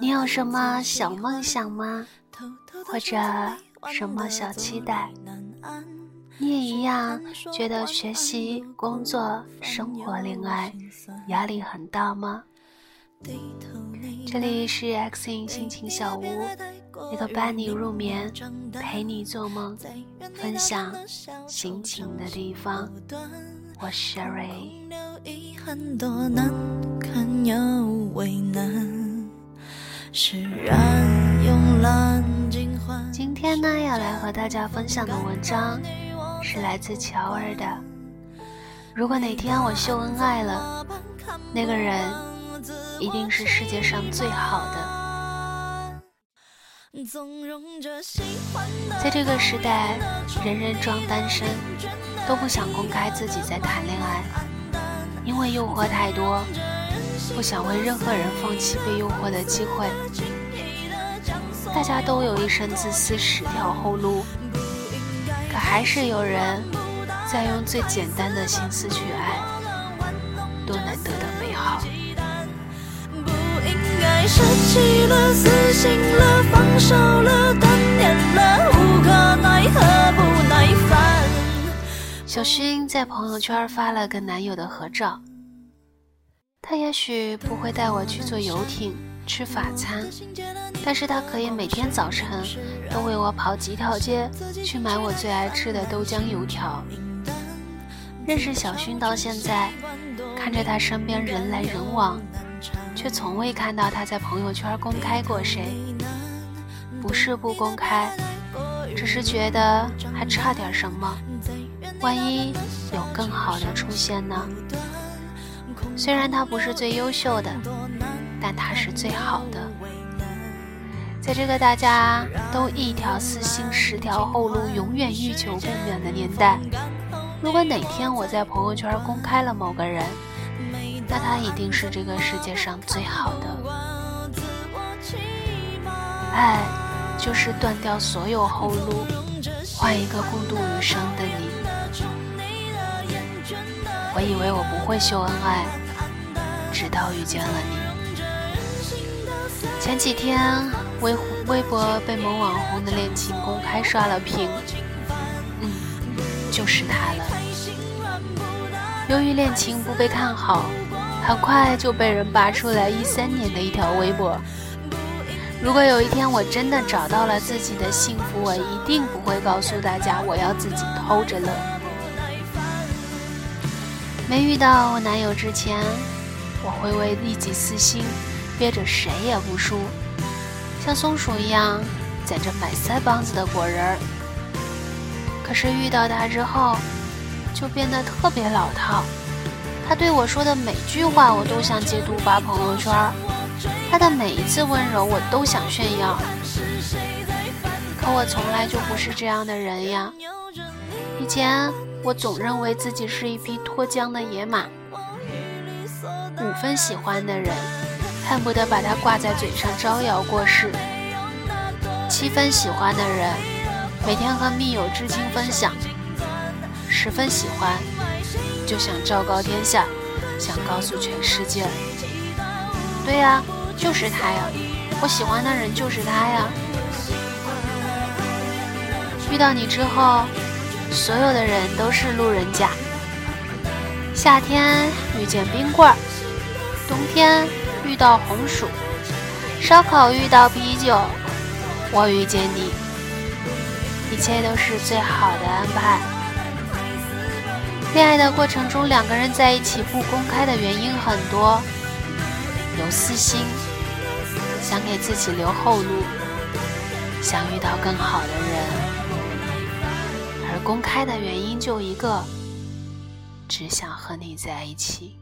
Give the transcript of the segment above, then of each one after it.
你有什么小梦想吗？或者什么小期待？你也一样觉得学习、工作、生活、恋爱压力很大吗？这里是 X in 心情小屋，一个伴你入眠、陪你做梦、分享心情的地方。我是 Sherry。今天呢，要来和大家分享的文章是来自乔儿的。如果哪天我秀恩爱了，那个人。一定是世界上最好的。在这个时代，人人装单身，都不想公开自己在谈恋爱，因为诱惑太多，不想为任何人放弃被诱惑的机会。大家都有一身自私十条后路，可还是有人在用最简单的心思去爱，多难得的美好。舍弃了，死心放手断念无可奈何不耐烦。小薰在朋友圈发了跟男友的合照。他也许不会带我去坐游艇、吃法餐，但是他可以每天早晨都为我跑几条街去买我最爱吃的豆浆油条。认识小薰到现在，看着他身边人来人往。却从未看到他在朋友圈公开过谁，不是不公开，只是觉得还差点什么。万一有更好的出现呢？虽然他不是最优秀的，但他是最好的。在这个大家都一条私心十条后路，永远欲求不满的年代，如果哪天我在朋友圈公开了某个人，那他一定是这个世界上最好的。爱，就是断掉所有后路，换一个共度余生的。我以为我不会秀恩爱，直到遇见了你。前几天，微微博被某网红的恋情公开刷了屏。嗯，就是他了。由于恋情不被看好。很快就被人扒出来一三年的一条微博。如果有一天我真的找到了自己的幸福，我一定不会告诉大家，我要自己偷着乐。没遇到我男友之前，我会为利己私心，憋着谁也不输，像松鼠一样攒着满腮帮子的果仁儿。可是遇到他之后，就变得特别老套。他对我说的每句话，我都想截图发朋友圈他的每一次温柔，我都想炫耀。可我从来就不是这样的人呀。以前我总认为自己是一匹脱缰的野马，五分喜欢的人，恨不得把它挂在嘴上招摇过市；七分喜欢的人，每天和密友知青分享；十分喜欢。就想昭告天下，想告诉全世界。对呀，就是他呀，我喜欢的人就是他呀。遇到你之后，所有的人都是路人甲。夏天遇见冰棍儿，冬天遇到红薯，烧烤遇到啤酒，我遇见你，一切都是最好的安排。恋爱的过程中，两个人在一起不公开的原因很多，有私心，想给自己留后路，想遇到更好的人；公开的原因就一个，只想和你在一起。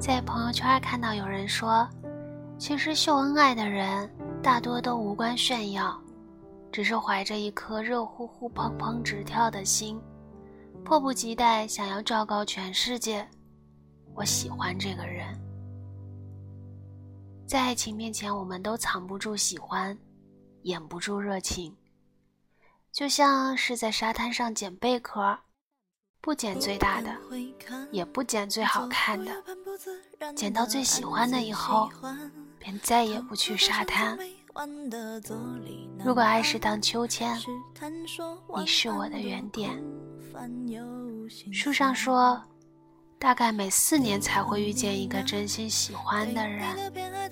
在朋友圈看到有人说，其实秀恩爱的人大多都无关炫耀，只是怀着一颗热乎乎、砰砰直跳的心。迫不及待想要昭告全世界，我喜欢这个人。在爱情面前，我们都藏不住喜欢，掩不住热情，就像是在沙滩上捡贝壳，不捡最大的，也不捡最好看的，捡到最喜欢的以后，便再也不去沙滩。如果爱是荡秋千，你是我的原点。书上说，大概每四年才会遇见一个真心喜欢的人。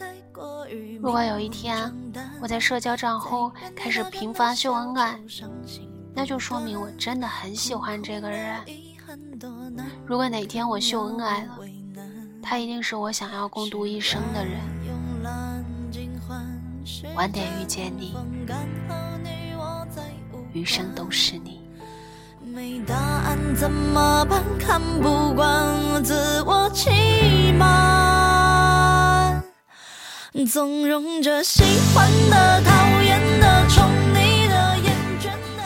如果有一天我在社交账户开始频繁秀恩爱，那就说明我真的很喜欢这个人。如果哪天我秀恩爱了，他一定是我想要共度一生的人。晚点遇见你，余生都是你。没答案怎么办？看不惯自我欺瞒，纵容着喜欢的、讨厌的、宠你的、厌倦的。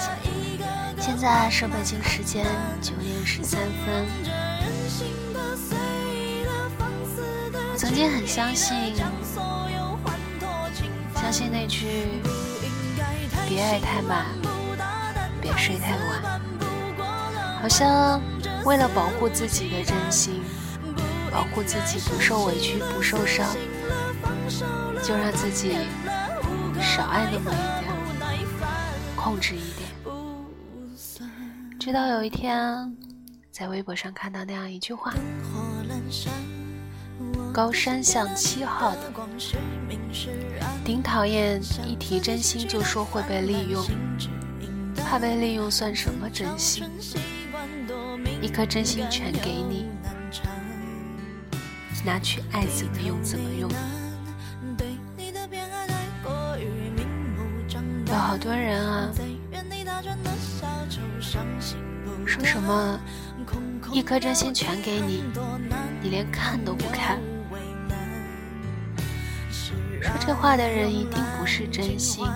现在是北京时间九点十三分。我曾经很相信。相信那句“别爱太满，别睡太晚”，好像为了保护自己的真心，保护自己不受委屈、不受伤，就让自己少爱那么一点，控制一点。直到有一天，在微博上看到那样一句话。高山向七号的，顶讨厌一提真心就说会被利用，怕被利用算什么真心？一颗真心全给你，拿去爱怎么用怎么用。有好多人啊，说什么一颗真心全给你，你连看都不看。说这话的人一定不是真心，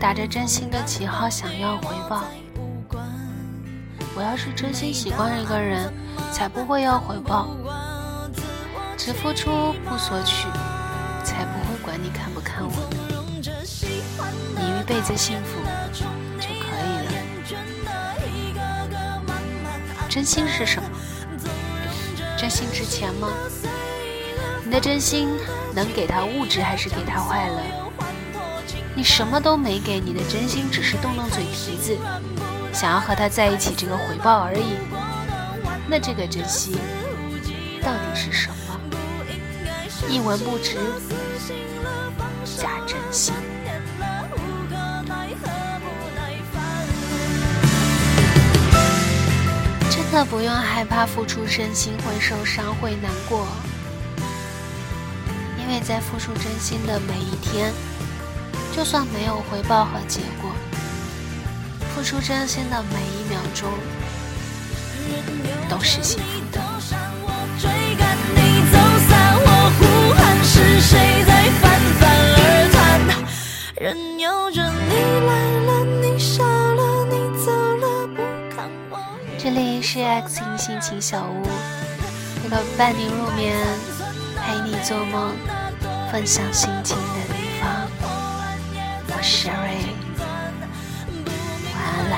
打着真心的旗号想要回报。我要是真心喜欢一个人，才不会要回报。只付出不索取，才不会管你看不。辈子幸福就可以了。真心是什么？真心值钱吗？你的真心能给他物质，还是给他快乐？你什么都没给，你的真心只是动动嘴皮子，想要和他在一起这个回报而已。那这个真心到底是什么？一文不值，假真心。真的不用害怕付出真心会受伤，会难过。因为在付出真心的每一天，就算没有回报和结果，付出真心的每一秒钟都是幸福的。这里是 X 音心情小屋，一个伴你入眠、陪你做梦。分享心情的地方，我是瑞，晚安啦。